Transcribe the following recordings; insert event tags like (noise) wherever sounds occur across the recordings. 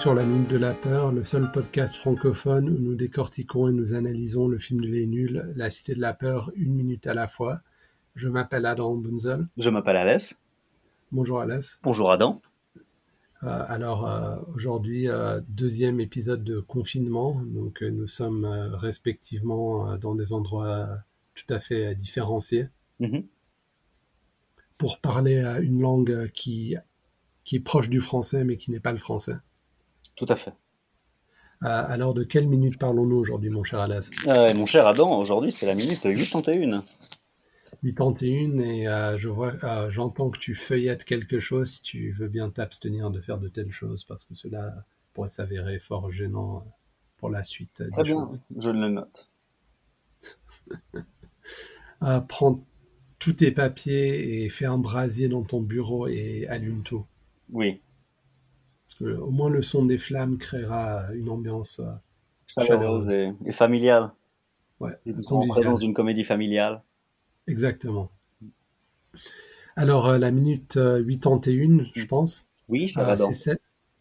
Sur La Minute de la Peur, le seul podcast francophone où nous décortiquons et nous analysons le film de Les Nuls, La Cité de la Peur, une minute à la fois. Je m'appelle Adam Bunzel. Je m'appelle Alès. Bonjour Alès. Bonjour Adam. Euh, alors euh, aujourd'hui, euh, deuxième épisode de confinement. Donc nous sommes respectivement dans des endroits tout à fait différenciés Mhm. pour parler une langue qui, qui est proche du français mais qui n'est pas le français. Tout à fait. Alors de quelle minute parlons-nous aujourd'hui, mon cher Alès? Euh, mon cher Adam, aujourd'hui c'est la minute 81. 81 et euh, je vois, euh, j'entends que tu feuillettes quelque chose. Si tu veux bien t'abstenir de faire de telles choses parce que cela pourrait s'avérer fort gênant pour la suite Très des bien, choses. je le note. (laughs) Prends tous tes papiers et fais un brasier dans ton bureau et allume tout. Oui, Au moins le son des flammes créera une ambiance. euh, chaleureuse et, et familiale. ouais, en présence d'une comédie familiale. Exactement. Alors euh, la minute euh, 81, je pense. Oui, cher Euh, c'est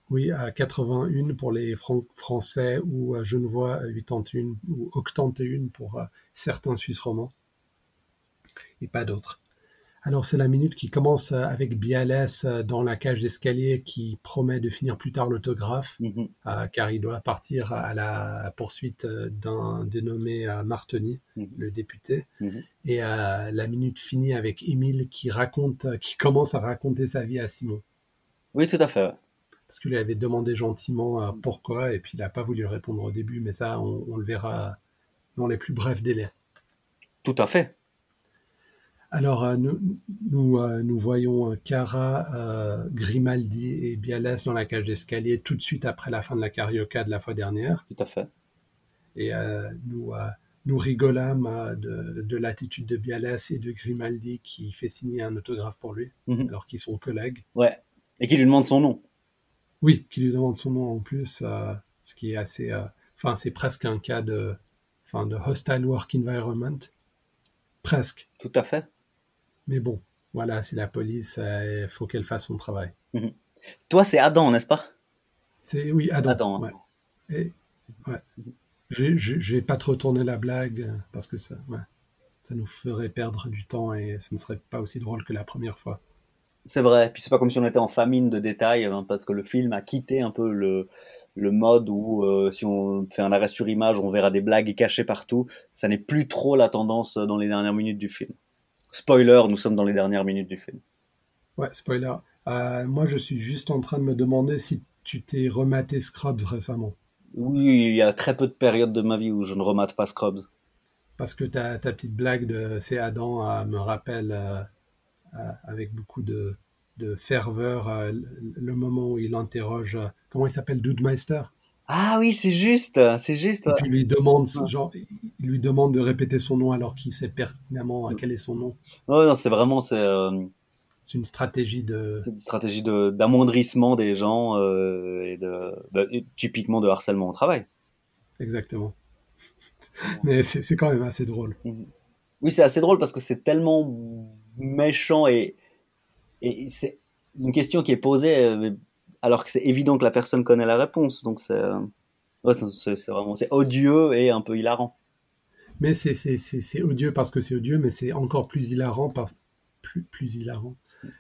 oui, à 81 pour les Fran- Français ou euh, Genevois, euh, 81 ou 81 pour euh, certains Suisses romands et pas d'autres. Alors c'est la minute qui commence euh, avec Bialès euh, dans la cage d'escalier qui promet de finir plus tard l'autographe Mhm, euh, car il doit partir à la poursuite d'un dénommé Martoni, mhm, le député. mhm. Et euh, la minute finit avec Émile qui raconte, qui (laughs) commence à raconter sa vie à Simon Oui, tout à fait. parce qu'il lui avait demandé gentiment pourquoi, et puis il n'a pas voulu répondre au début, mais ça, on, on le verra dans les plus brefs délais. Tout à fait. Alors, euh, nous, nous, euh, nous voyons Cara, euh, Grimaldi et Bialès dans la cage d'escalier tout de suite après la fin de la carioca de la fois dernière, Tout à fait. et nous, nous rigolâmes de, de l'attitude de Bialès et de Grimaldi qui fait signer un autographe pour lui, Mhm. alors qu'ils sont collègues. Ouais. Et qui lui demande son nom. Oui, qui lui demande son nom en plus, euh, ce qui est assez. euh, Enfin, c'est presque un cas de, de hostile work environment, presque. Tout à fait. Mais bon, voilà, c'est la police, il faut qu'elle fasse son travail. Toi, c'est Adam, n'est-ce pas? C'est oui, Adam. Adam, hein. ouais. Et, ouais. Je, vais pas trop tourner la blague euh, parce que ça, ouais, ça nous ferait perdre du temps et ce ne serait pas aussi drôle que la première fois. C'est vrai. Puis c'est pas comme si on était en famine de détails, hein, parce que le film a quitté un peu le, le mode où euh, si on fait un arrêt sur image, on verra des blagues cachées partout. Ça n'est plus trop la tendance dans les dernières minutes du film. Spoiler, nous sommes dans les dernières minutes du film. Ouais, spoiler. Euh, moi, je suis juste en train de me demander si tu t'es rematé Scrubs récemment. Oui, il y a très peu de périodes de ma vie où je ne remate pas Scrubs. Parce que ta, ta petite blague de c'est Adam euh, me rappelle euh, avec beaucoup de, de ferveur le, moment où il interroge, comment il s'appelle, Dudemeister Ah oui, c'est juste, c'est juste. Et puis il lui demande, genre, il lui demande de répéter son nom alors qu'il sait pertinemment quel est son nom. Ouais, non, c'est vraiment c'est euh, C'est une stratégie de... c'est une stratégie de d'amoindrissement des gens euh, et de, et typiquement de harcèlement au travail. Exactement. Mais c'est c'est quand même assez drôle. Oui, c'est assez drôle parce que c'est tellement méchant et, et c'est une question qui est posée euh, alors que c'est évident que la personne connaît la réponse. Donc c'est euh, ouais, vraiment c'est odieux et un peu hilarant. Mais c'est odieux parce que c'est odieux, mais c'est encore plus hilarant parce, plus, plus hilarant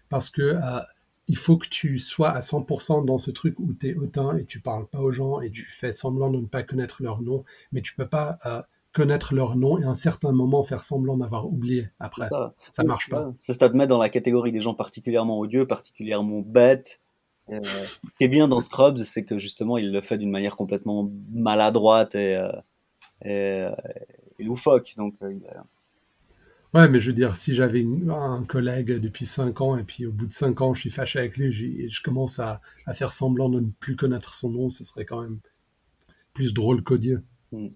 parce que euh, il faut que tu sois à 100% dans ce truc où tu es hautain et tu parles pas aux gens et tu fais semblant de ne pas connaître leur nom, mais tu peux pas euh, connaître leur nom et à un certain moment faire semblant d'avoir oublié après. Ça, Ça marche pas. Ça, ça te met dans la catégorie des gens particulièrement odieux, particulièrement bêtes. Euh, ce qui est bien dans Scrubs, c'est que justement, il le fait d'une manière complètement maladroite et, euh, et, euh, et loufoque. Donc, euh, a- Ouais, mais je veux dire, si j'avais un collègue depuis 5 ans et puis au bout de 5 ans je suis fâché avec lui je- et je commence à, à faire semblant de ne plus connaître son nom, ce serait quand même plus drôle qu'odieux. Mm.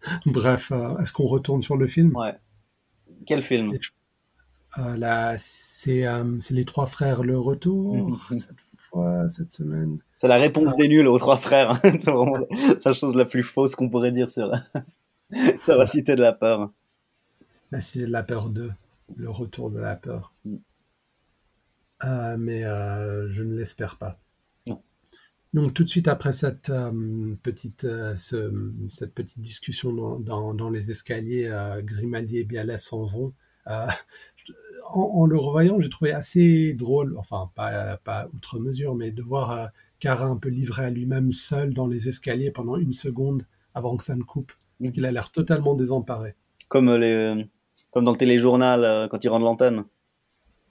(laughs) Bref, euh, est-ce qu'on retourne sur le film? Ouais. Quel film? Euh, là, c'est euh, c'est les trois frères le retour Mhm. cette fois, cette semaine. C'est la réponse des nuls aux trois frères. (laughs) c'est vraiment la chose la plus fausse qu'on pourrait dire sur la, (laughs) sur la cité de la peur. La Cité de la peur 2, le retour de la peur. Mm. Euh, mais euh, je ne l'espère pas. Non. Donc tout de suite après cette euh, petite euh, ce- cette petite discussion dans, dans, dans les escaliers, euh, Grimaldi et Bialès s'en vont. Euh, en, en le revoyant, j'ai trouvé assez drôle, enfin pas pas outre mesure, mais de voir euh, Cara un peu livré à lui-même seul dans les escaliers pendant une seconde avant que ça ne coupe, parce qu'il a l'air totalement désemparé. Comme euh, les, comme dans le téléjournal euh, quand il rend l'antenne.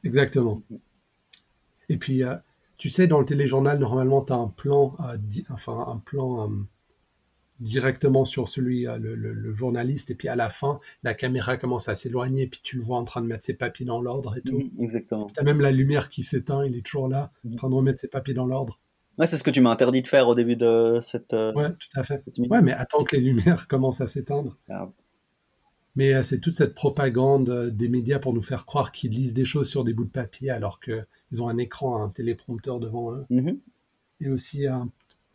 Exactement. Et puis, euh, tu sais, dans le téléjournal, normalement, tu as un plan, euh, enfin, un plan euh, directement sur celui, euh, le, le- le journaliste, et puis à la fin, la caméra commence à s'éloigner, et puis tu le vois en train de mettre ses papiers dans l'ordre et tout. Mhm, Exactement. Tu as même la lumière qui s'éteint, il est toujours là, en Mhm. train de remettre ses papiers dans l'ordre. Ouais, c'est ce que tu m'as interdit de faire au début de cette. euh, Ouais, tout à fait. Ouais, mais attends que les lumières (laughs) commencent à s'éteindre. Ah, Mais euh, c'est toute cette propagande euh, des médias pour nous faire croire qu'ils lisent des choses sur des bouts de papier alors qu'ils ont un écran, un téléprompteur devant eux. mhm, et aussi un-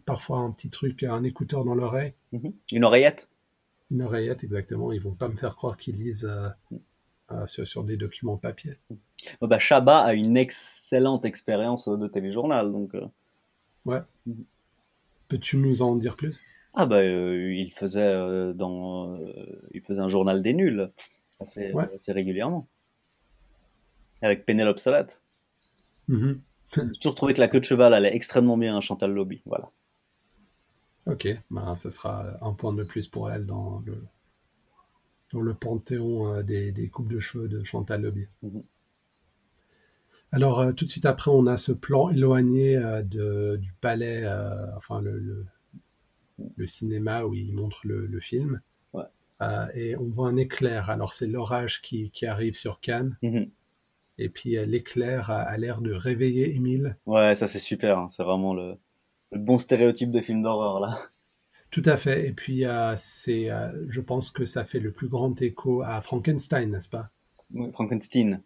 parfois un petit truc, un écouteur dans l'oreille, mhm. Une oreillette. une oreillette exactement. Ils vont pas me faire croire qu'ils lisent euh, euh, sur, sur des documents papier. Oh, bah, Chabat a une excellente expérience de téléjournal. Donc, euh, Peux-tu nous en dire plus? Ah bah, il faisait dans, il faisait un journal des nuls assez, Ouais. assez régulièrement. Avec Pénélope Salate. Mhm. (laughs) J'ai toujours trouvé que la queue de cheval allait extrêmement bien à Chantal Lobby. Voilà. Ok, ben, ça sera un point de plus pour elle dans le, dans le panthéon euh, des, des coupes de cheveux de Chantal Lobby. Mhm. Alors, euh, tout de suite après, on a ce plan éloigné euh, de, du palais, euh, enfin le, le, le cinéma où il montre le, le film. Ouais. Et on voit un éclair. Alors, c'est l'orage qui, qui arrive sur Cannes. Mhm. Et puis, l'éclair a, a l'air de réveiller Émile. Ouais, ça c'est super. hein. C'est vraiment le, le bon stéréotype de film d'horreur là. Tout à fait. Et puis, euh, c'est, euh, je pense que ça fait le plus grand écho à Frankenstein, n'est-ce pas? Frankenstein.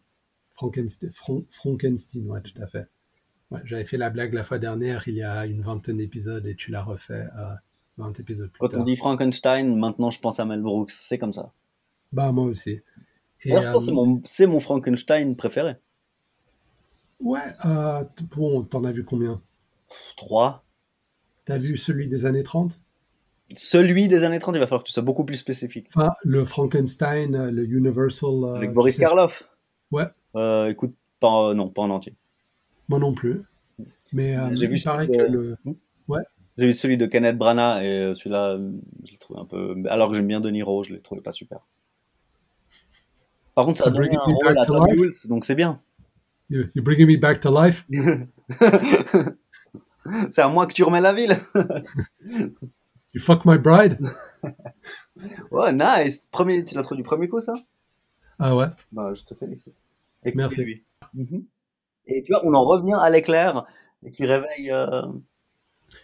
Frankenstein, Frankenstein, ouais, tout à fait. Ouais, j'avais fait la blague la fois dernière, il y a une vingtaine d'épisodes, et tu l'as refait euh, 20 épisodes plus Quand tard. on dit Frankenstein, maintenant je pense à Mel Brooks. C'est comme ça. Bah, moi aussi. Et, D'ailleurs, je pense que euh, c'est mon, c'est mon Frankenstein préféré. Ouais, euh, bon, t'en as vu combien? 3. T'as vu celui des années 30 Celui des années 30, il va falloir que tu sois beaucoup plus spécifique. Enfin, le Frankenstein, euh, le Universal. euh, Avec Boris Karloff? Ouais, Euh, écoute, pas, non, pas en entier. moi non plus. Mais euh, J'ai vu celui que de- le. J'ai vu celui de Kenneth Branagh et celui-là, je l'ai trouvé un peu. Alors que j'aime bien De Niro, je l'ai trouvé pas super. Par contre, ça a donné un rôle à to Tom. Hulce, donc c'est bien. You- You're bringing me back to life? (laughs) (laughs) c'est à moi que tu remets la ville. (laughs) You fuck my bride? (laughs) ouais, nice. Premier, tu l'as trouvé du premier coup, ça? Ah ouais. Bah, je te félicite. Et Merci. lui. Mhm. Et tu vois, on en revient à l'éclair qui réveille. euh,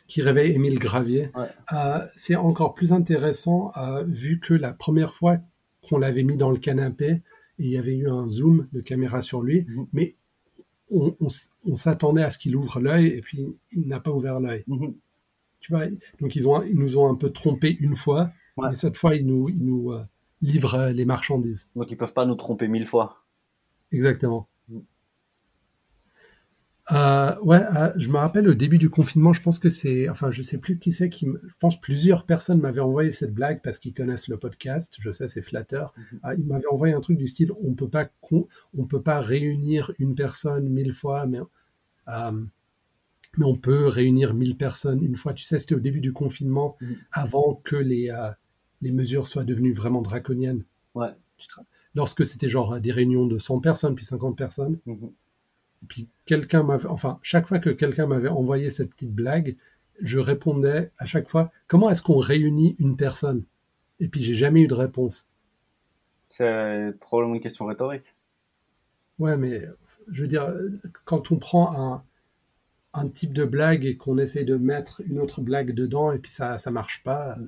qui réveille Émile Gravier. Ouais. Euh, c'est encore plus intéressant euh, vu que la première fois qu'on l'avait mis dans le canapé, il y avait eu un zoom de caméra sur lui, Mhm. mais on, on s'attendait à ce qu'il ouvre l'œil et puis il n'a pas ouvert l'œil. mhm. Tu vois, donc ils, ont, ils nous ont un peu trompé une fois, Ouais. et cette fois ils nous, ils nous euh, livrent euh, les marchandises. Donc ils peuvent pas nous tromper mille fois. Exactement. Mm. Euh, ouais, euh, je me rappelle au début du confinement, je pense que c'est, enfin, je sais plus qui c'est qui, je pense plusieurs personnes m'avaient envoyé cette blague parce qu'ils connaissent le podcast. Je sais, c'est flatteur. Mhm. Euh, ils m'avaient envoyé un truc du style, on peut pas, on peut pas réunir une personne mille fois, mais euh, mais on peut réunir mille personnes une fois. Tu sais, c'était au début du confinement, Mhm. avant que les les mesures soient devenues vraiment draconiennes. Ouais. Lorsque c'était genre des réunions de 100 personnes puis 50 personnes. Mhm. Puis quelqu'un m'avait, enfin, chaque fois que quelqu'un m'avait envoyé cette petite blague, je répondais à chaque fois, comment est-ce qu'on réunit une personne? Et puis j'ai jamais eu de réponse. C'est probablement une question rhétorique. Ouais, mais je veux dire, quand on prend un, un type de blague et qu'on essaye de mettre une autre blague dedans et puis ça ça marche pas,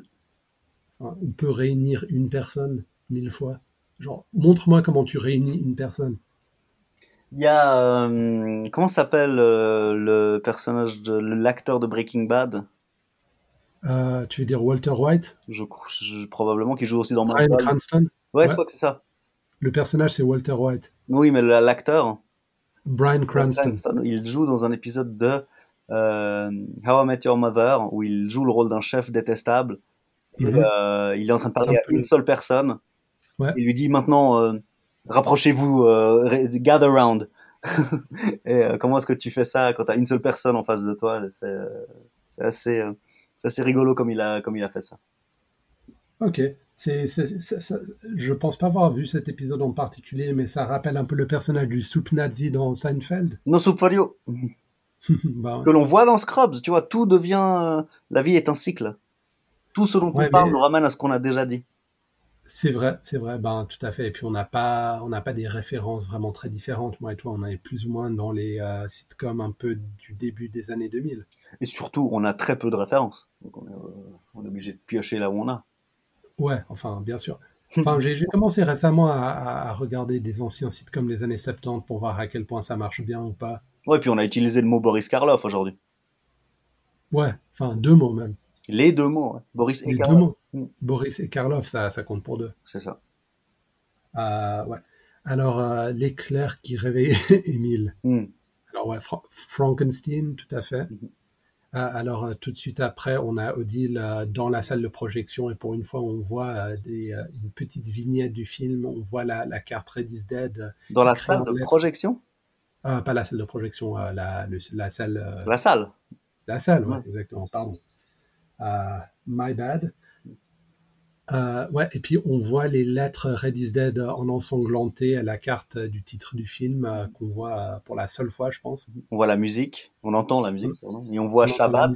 on peut réunir une personne mille fois. Genre, montre-moi comment tu réunis une personne. Il y a euh, comment s'appelle euh, le personnage de l'acteur de Breaking Bad? Euh, tu veux dire Walter White, je, je- probablement qui joue aussi dans Bryan Malcolm. Cranston? Ouais, je Ouais. crois que c'est ça. Le personnage c'est Walter White. Oui, mais l'acteur Bryan Cranston. Cranston, il joue dans un épisode de euh, How I Met Your Mother, où il joue le rôle d'un chef détestable. Et, Mhm. euh, il est en train de parler à peu- une seule personne. Ouais. Il lui dit maintenant, euh, rapprochez-vous, euh, gather round. (laughs) et euh, comment est-ce que tu fais ça quand tu as une seule personne en face de toi? C'est euh, assez, rigolo comme il, a, comme il a fait ça. Ok. C'est, je pense pas avoir vu cet épisode en particulier, mais ça rappelle un peu le personnage du soup nazi dans Seinfeld. No Soup for You, (laughs) Bah, que l'on voit dans Scrubs, tu vois, tout devient... euh, la vie est un cycle. Tout ce dont Ouais, on parle nous ramène à ce qu'on a déjà dit. C'est vrai, c'est vrai, ben tout à fait. Et puis on n'a pas, on n'a pas des références vraiment très différentes. Moi et toi, on est plus ou moins dans les euh, sitcoms un peu du début des années 2000. Et surtout, on a très peu de références. Donc on est, euh, on est obligé de piocher là où on a. Ouais, enfin, bien sûr. (laughs) Enfin, j'ai commencé récemment à regarder des anciens sitcoms des années 70 pour voir à quel point ça marche bien ou pas. Ouais, puis on a utilisé le mot Boris Karloff aujourd'hui. Ouais, enfin, deux mots même. Les deux mots, ouais. Boris et Les deux Karloff. mots. Mm. Boris et Karloff, ça, ça compte pour deux. C'est ça. Euh, ouais. Alors, euh, l'éclair qui réveille (laughs) Émile. Hmm. Alors, ouais, Fra- Frankenstein, tout à fait. Mhm. Euh, alors, tout de suite après, on a Odile dans la salle de projection et pour une fois, on voit des, une petite vignette du film. On voit la, la carte Red is Dead. Dans la salle de projection? Pas la salle de projection, la, le- la salle. La salle. La salle, Ouais. exactement, pardon. Euh, my bad. Euh, ouais, et puis on voit les lettres Red is Dead en ensanglanté à la carte du titre du film euh, qu'on voit pour la seule fois, je pense. On voit la musique. On entend la musique, pardon. Et on voit On Shabbat.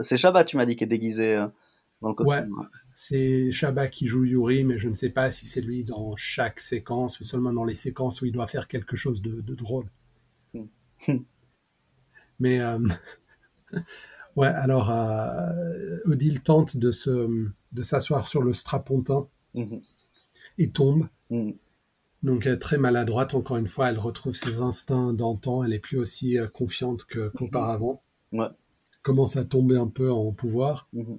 C'est Shabbat, tu m'as dit, qui est déguisé euh, dans le costume. Ouais. C'est Shabba qui joue Yuri, mais je ne sais pas si c'est lui dans chaque séquence ou seulement dans les séquences où il doit faire quelque chose de, de drôle. Hmm. Mais (laughs) ouais, alors euh, Odile tente de se de s'asseoir sur le strapontin Mhm. et tombe. Mhm. Donc elle est très maladroite, encore une fois, elle retrouve ses instincts d'antan, elle est plus aussi euh, confiante que- qu'auparavant. Ouais. Commence à tomber un peu en pouvoir, Mhm.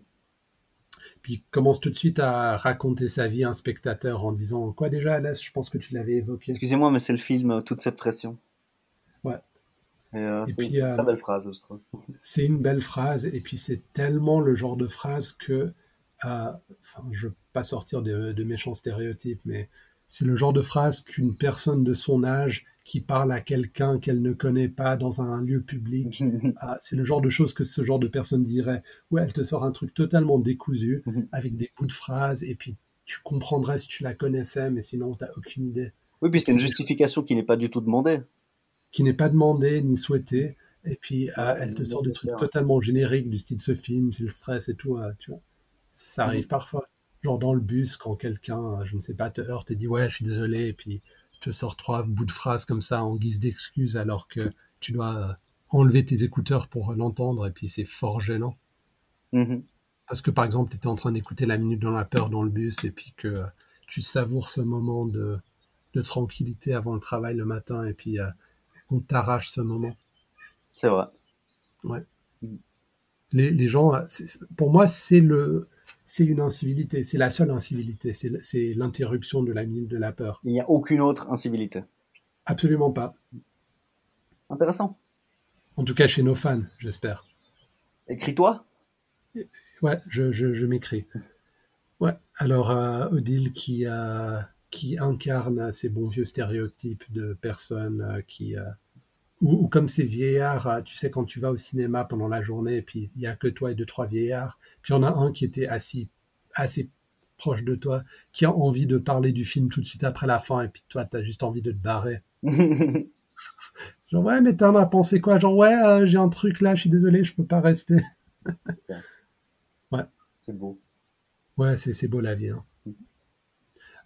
puis commence tout de suite à raconter sa vie à un spectateur en disant quoi déjà, Alès, je pense que tu l'avais évoqué. Excusez-moi, mais c'est le film, euh, toute cette pression. Ouais. Euh, c'est une euh, très belle phrase, je trouve. C'est une belle phrase, et puis c'est tellement le genre de phrase que, euh, enfin, je veux pas sortir de, de méchants stéréotypes, mais c'est le genre de phrase qu'une personne de son âge qui parle à quelqu'un qu'elle ne connaît pas dans un lieu public, (laughs) ah, c'est le genre de choses que ce genre de personne dirait. Ouais, elle te sort un truc totalement décousu, (laughs) avec des bouts de phrases, et puis tu comprendrais si tu la connaissais, mais sinon t'as aucune idée. Oui, puis c'est une justification qui n'est pas du tout demandée. Qui n'est pas demandée ni souhaitée, et puis Ouais, elle te sort des trucs totalement génériques du style ce film, c'est le stress et tout, euh, tu vois. Ça arrive Mhm. parfois. Genre dans le bus, quand quelqu'un, euh, je ne sais pas, te heurte et dit ouais, je suis désolé, et puis te sort trois bouts de phrases comme ça en guise d'excuse alors que tu dois euh, enlever tes écouteurs pour l'entendre, et puis c'est fort gênant. Mhm. Parce que par exemple, tu étais en train d'écouter La Minute dans la Peur dans le bus et puis que tu savoures ce moment de, de tranquillité avant le travail le matin et puis euh, on t'arrache ce moment. C'est vrai. Les, les gens, pour moi, c'est le, c'est une incivilité, c'est la seule incivilité, c'est l'interruption de la Minute de la Peur. Il n'y a aucune autre incivilité. Absolument pas. Intéressant. En tout cas chez nos fans, j'espère. Écris-toi. Ouais, je, je, je m'écris. Ouais, alors euh, Odile qui, euh, qui incarne ces bons vieux stéréotypes de personnes euh, qui... euh, ou, ou comme ces vieillards, euh, tu sais, quand tu vas au cinéma pendant la journée, et puis il y a que toi et deux, trois vieillards, puis il y en a un qui était assis assez proche de toi, qui a envie de parler du film tout de suite après la fin, et puis toi, tu as juste envie de te barrer. (laughs) Genre, ouais, mais t'en as pensé quoi? Genre, ouais, euh, j'ai un truc là, je suis désolé, je peux pas rester. c'est (laughs) beau. Ouais, c'est c'est beau la vie. hein.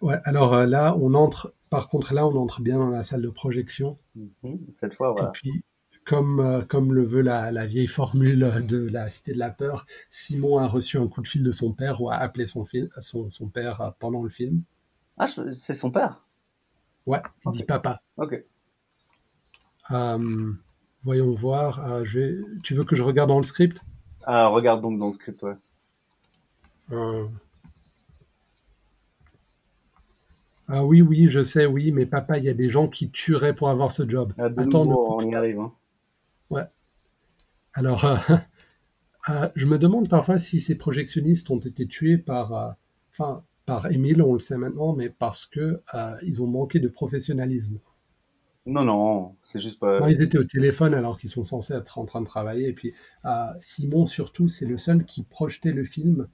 Ouais, alors euh, là, on entre, par contre, là, on entre bien dans la salle de projection. Mhm. Cette fois, voilà. Et puis, comme, euh, comme le veut la, la vieille formule de la Cité de la Peur, Simon a reçu un coup de fil de son père ou a appelé son, fil- son, son père euh, pendant le film. Ah, c'est son père? Ouais, il dit papa. Ok. Euh, voyons voir. euh, je vais... Tu veux que je regarde dans le script? Ah, regarde donc dans le script, ouais. Euh, Ah oui, oui, je sais, oui, mais papa, il y a des gens qui tueraient pour avoir ce job. Ah, Attends, nouveau, on y arrive. hein. Alors, euh, (laughs) euh, je me demande parfois si ces projectionnistes ont été tués par, euh, enfin, par Émile, on le sait maintenant, mais parce que ils ont manqué de professionnalisme. Non, non, c'est juste pas. Non, ils étaient au téléphone alors qu'ils sont censés être en train de travailler. Et puis, Simon, surtout, c'est le seul qui projetait le film,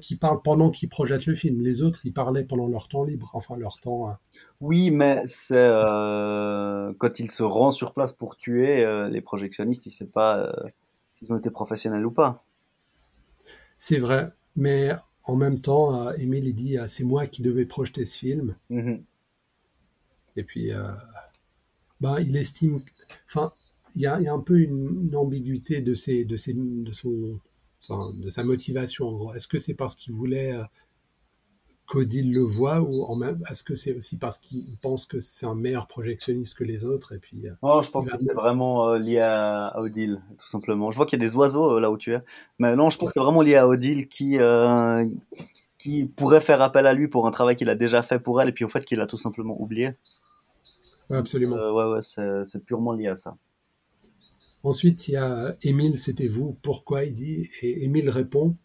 qui parle pendant qu'il projette le film. Les autres, ils parlaient pendant leur temps libre, enfin leur temps. euh, Oui, mais c'est euh, quand il se rend sur place pour tuer euh, les projectionnistes, il sait pas euh, s'ils ont été professionnels ou pas. C'est vrai, mais en même temps, euh, Émile, il dit, euh, c'est moi qui devais projeter ce film. Mhm. Et puis, euh, bah, il estime, enfin, il y a, il y a un peu une, une ambiguïté de ses, de ses, de son, enfin, de sa motivation. En gros, est-ce que c'est parce qu'il voulait euh, qu'Odile le voit ou en même, est-ce que c'est aussi parce qu'il pense que c'est un meilleur projectionniste que les autres et puis euh, Oh, je pense que c'est vraiment euh, lié à, à Odile, tout simplement. Je vois qu'il y a des oiseaux euh, là où tu es. Mais non, je pense ouais, que c'est vraiment lié à Odile qui, euh, qui pourrait faire appel à lui pour un travail qu'il a déjà fait pour elle et puis au fait qu'il a tout simplement oublié. ouais, absolument. Ouais, ouais, c'est purement lié à ça. Ensuite, il y a Émile, c'était vous. Pourquoi il dit et Émile répond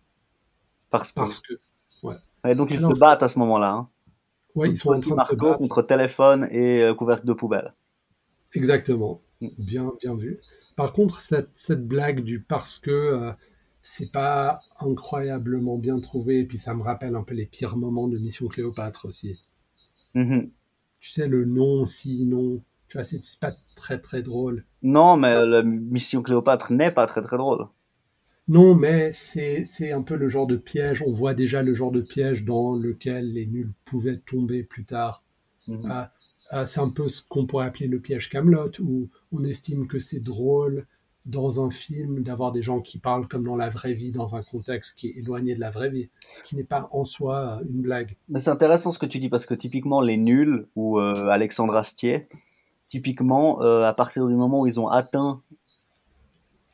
Parce que. parce que. Ouais. Et donc ils se battent à ce moment-là. Hein. ouais, ils sont en train de se battre. contre téléphone et euh, couvercle de poubelle. Exactement. Mm. Bien, bien vu. Par contre, cette, cette blague du parce que euh, c'est pas incroyablement bien trouvé, et puis ça me rappelle un peu les pires moments de Mission Cléopâtre aussi. Mhm. Tu sais, le non, si, non. Tu vois, c'est pas très très drôle. Non, mais Ça, la mission Cléopâtre n'est pas très très drôle. non, mais c'est un peu le genre de piège. On voit déjà le genre de piège dans lequel les nuls pouvaient tomber plus tard. Mhm. Ah, ah, c'est un peu ce qu'on pourrait appeler le piège Camelot, où on estime que c'est drôle dans un film d'avoir des gens qui parlent comme dans la vraie vie, dans un contexte qui est éloigné de la vraie vie, qui n'est pas en soi une blague. Mais c'est intéressant ce que tu dis parce que typiquement les nuls ou euh, Alexandre Astier, typiquement euh, à partir du moment où ils ont atteint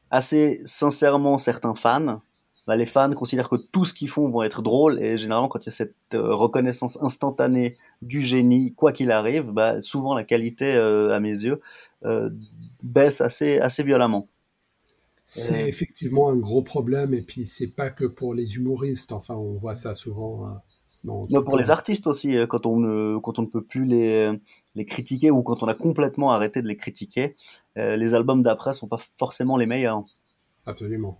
assez sincèrement certains fans, bah, les fans considèrent que tout ce qu'ils font vont être drôle et généralement quand il y a cette euh, reconnaissance instantanée du génie, quoi qu'il arrive, bah, souvent la qualité euh, à mes yeux euh, baisse assez assez violemment. C'est Euh, effectivement un gros problème, et puis c'est pas que pour les humoristes, enfin on voit ça souvent euh, dans mais pour les le... artistes aussi, quand on ne quand on ne peut plus les les critiquer ou quand on a complètement arrêté de les critiquer, euh, les albums d'après sont pas forcément les meilleurs. Absolument.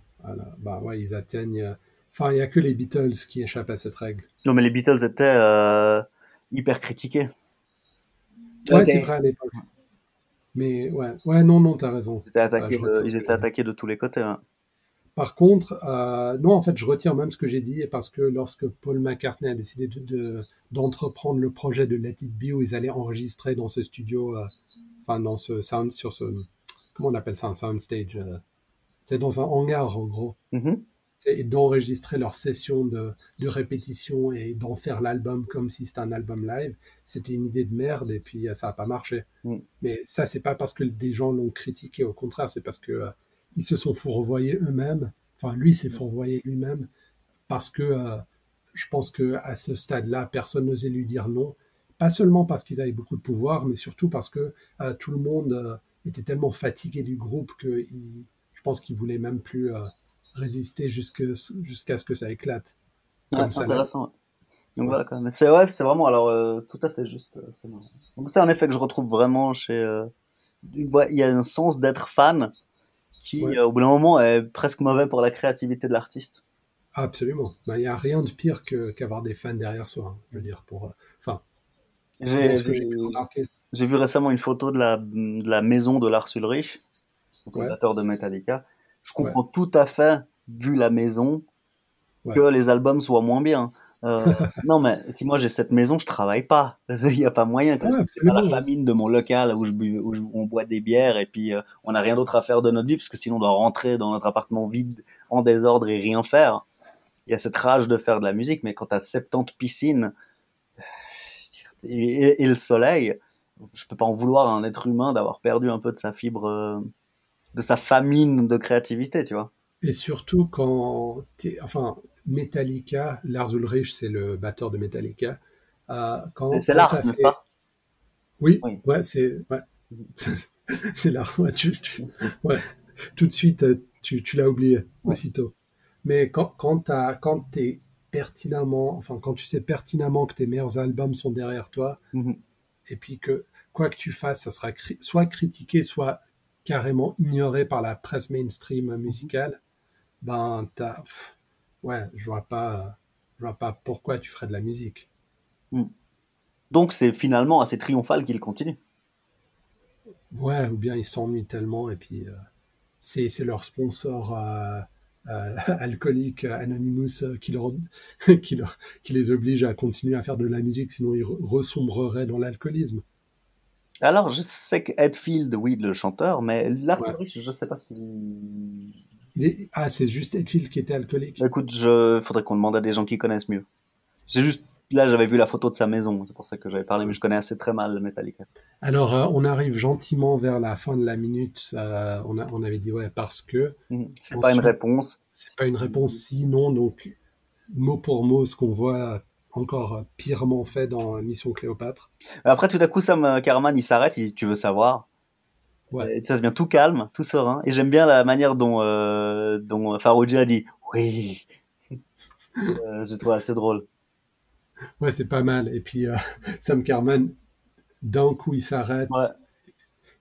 Bah ouais, ils atteignent... euh, Enfin, il y a que les Beatles qui échappent à cette règle. Non, mais les Beatles étaient euh, hyper critiqués. Ouais, c'est vrai à l'époque. Mais ouais, ouais, non, non, t'as raison. Ils étaient attaqués de, ils étaient attaqués de tous les côtés. hein. Par contre, euh, non, en fait, je retire même ce que j'ai dit, parce que lorsque Paul McCartney a décidé de, de- d'entreprendre le projet de Let It Be, où ils allaient enregistrer dans ce studio, euh, enfin, dans ce sound, sur ce, comment on appelle ça, un soundstage, euh, c'est dans un hangar, en gros, Mhm. C'est- et d'enregistrer leur session de, de répétition et d'en faire l'album comme si c'était un album live, c'était une idée de merde, et puis ça n'a pas marché. Mm. Mais ça, c'est pas parce que des gens l'ont critiqué, au contraire, c'est parce que ils se sont fourvoyés eux-mêmes. Enfin, lui s'est fourvoyé lui-même parce que euh, je pense que à ce stade-là, personne n'osait lui dire non. Pas seulement parce qu'ils avaient beaucoup de pouvoir, mais surtout parce que euh, tout le monde euh, était tellement fatigué du groupe que il- je pense qu'ils voulaient même plus résister jusqu'à ce que ça éclate. Comme ça, intéressant. Donc Ouais. voilà, quand même. C'est ouais, vraiment alors tout à fait juste. c'est marrant. Donc c'est un effet que je retrouve vraiment chez. il y a un sens d'être fan qui, Ouais. euh, au bout d'un moment, est presque mauvais pour la créativité de l'artiste. Absolument. Ben, Il n'y a rien de pire que- qu'avoir des fans derrière soi. hein, je veux dire, pour, euh, enfin, J'ai vu récemment une photo de la, de la maison de Lars Ulrich, le Ouais, fondateur de Metallica. Je ouais, comprends tout à fait, vu la maison, que les albums soient moins bien. Euh, non, mais si moi j'ai cette maison, je travaille pas. (laughs) Il n'y a pas moyen. Ouais, C'est pas la famine de mon local où, je, bu- où je- on boit des bières et puis euh, on n'a rien d'autre à faire de notre vie parce que sinon on doit rentrer dans notre appartement vide en désordre et rien faire. Il y a cette rage de faire de la musique, mais quand t'as 70 piscines et, et- et le soleil, je peux pas en vouloir à un être humain d'avoir perdu un peu de sa fibre, euh, de sa famine de créativité, tu vois. Et surtout quand, t'es- enfin, Metallica, Lars Ulrich, c'est le batteur de Metallica. Euh, c'est Lars, n'est-ce pas? Oui, Oui. ouais, c'est, ouais, (laughs) c'est Lars. Ouais, tu- tu- ouais. Tout de suite, euh, tu, tu l'as oublié aussitôt. Mais quand, quand quand t'es pertinemment, enfin, quand tu sais pertinemment que tes meilleurs albums sont derrière toi, Mhm. et puis que quoi que tu fasses, ça sera cri- soit critiqué, soit carrément ignoré par la presse mainstream musicale, ben, t'as, ouais, je vois pas, je vois pas pourquoi tu ferais de la musique. Donc c'est finalement assez triomphal qu'il continue. Ouais, ou bien ils s'ennuient tellement et puis euh, c'est c'est leur sponsor euh, euh, (laughs) alcoolique euh, Anonymous qui, leur, (laughs) qui, leur- qui les oblige à continuer à faire de la musique, sinon ils re- resombreraient dans l'alcoolisme. Alors je sais que Hetfield, oui, le chanteur, mais Lars Ouais. Ulrich, je sais pas si. Ah, c'est juste Hetfield qui était alcoolique. Écoute, je faudrait qu'on demande à des gens qui connaissent mieux. J'ai juste là, j'avais vu la photo de sa maison, c'est pour ça que j'avais parlé, mais je connais assez très mal Metallica. Alors, euh, on arrive gentiment vers la fin de la minute. euh, on, a, on avait dit, ouais, parce que Mhm. C'est Ensuite- pas une réponse. c'est pas une réponse si, non. Donc, mot pour mot, ce qu'on voit encore pirement fait dans Mission Cléopâtre. Après, tout à coup, Sam Caraman, il s'arrête, il tu veux savoir? Ouais. Et ça devient tout calme, tout serein. Et j'aime bien la manière dont, euh, dont Farouji a dit oui. (laughs) Euh, J'ai trouvé assez drôle. Ouais, c'est pas mal. Et puis, euh, (laughs) Sam Carman, d'un coup, il s'arrête. Ouais.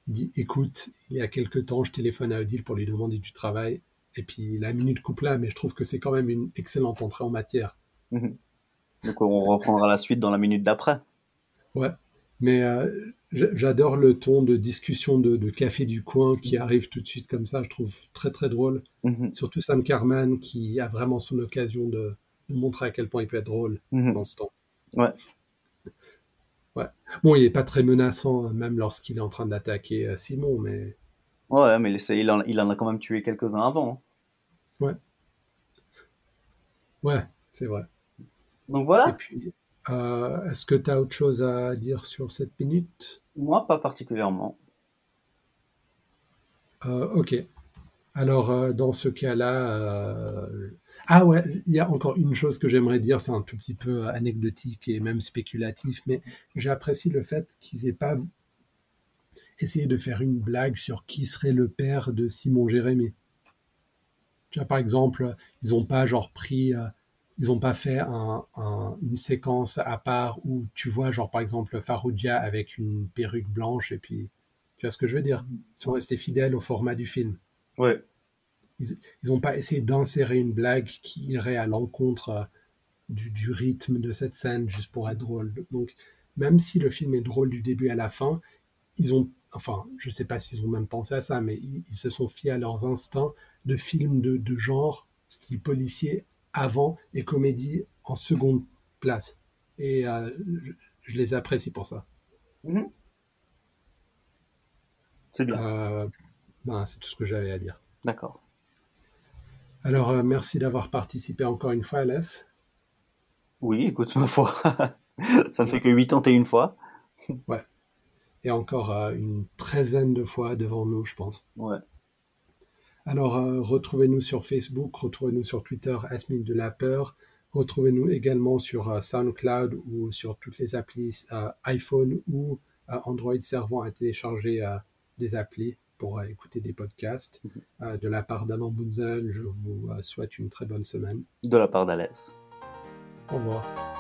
Il dit Écoute, il y a quelque temps, je téléphone à Odile pour lui demander du travail. Et puis, la minute coupe là, mais je trouve que c'est quand même une excellente entrée en matière. Mhm. Donc on reprendra la suite dans la minute d'après. Ouais. Mais euh, j'adore le ton de discussion de, de café du coin qui arrive tout de suite comme ça. Je trouve très, très drôle. Mhm. Surtout Sam Carman qui a vraiment son occasion de, de montrer à quel point il peut être drôle Mhm. dans ce temps. Ouais. Ouais. Bon, il est pas très menaçant, même lorsqu'il est en train d'attaquer euh, Simon, mais Ouais, mais il en, il en a quand même tué quelques-uns avant. hein. ouais, c'est vrai. Donc Et voilà, puis, euh, est-ce que tu as autre chose à dire sur cette minute? Moi pas particulièrement. Euh, Ok. Alors, euh, dans ce cas-là, ah ouais, il y a encore une chose que j'aimerais dire, c'est un tout petit peu anecdotique et même spéculatif, mais j'apprécie le fait qu'ils aient pas essayé de faire une blague sur qui serait le père de Simon Jérémy. Tu vois, par exemple, ils ont pas genre pris, ils ont pas fait un- un- une séquence à part où tu vois genre par exemple Faroudia avec une perruque blanche et puis tu vois ce que je veux dire? Ils sont restés fidèles au format du film. Ouais. Ils n'ont pas essayé d'insérer une blague qui irait à l'encontre euh, du, du rythme de cette scène juste pour être drôle. Donc, même si le film est drôle du début à la fin, ils ont, enfin, je sais pas s'ils ont même pensé à ça, mais ils, ils se sont fiés à leurs instincts de films de, de genre, style policier, avant et comédie en seconde place. Et euh, je, je les apprécie pour ça. Mhm. C'est bien. Euh, ben, c'est tout ce que j'avais à dire. D'accord. Alors, euh, merci d'avoir participé encore une fois, Alès. Oui, écoute, ma foi. (laughs) Ça ne fait que 81 fois. et encore une treizaine de fois devant nous, je pense. Ouais. Alors, euh, retrouvez-nous sur Facebook, retrouvez-nous sur Twitter, Minute de la peur. Retrouvez-nous également sur euh, SoundCloud ou sur toutes les applis euh, iPhone ou euh, Android servant à télécharger euh, des applis pour écouter des podcasts. Euh, de la part d'Alain Bunzel, je vous souhaite une très bonne semaine. De la part d'Alès. Au revoir.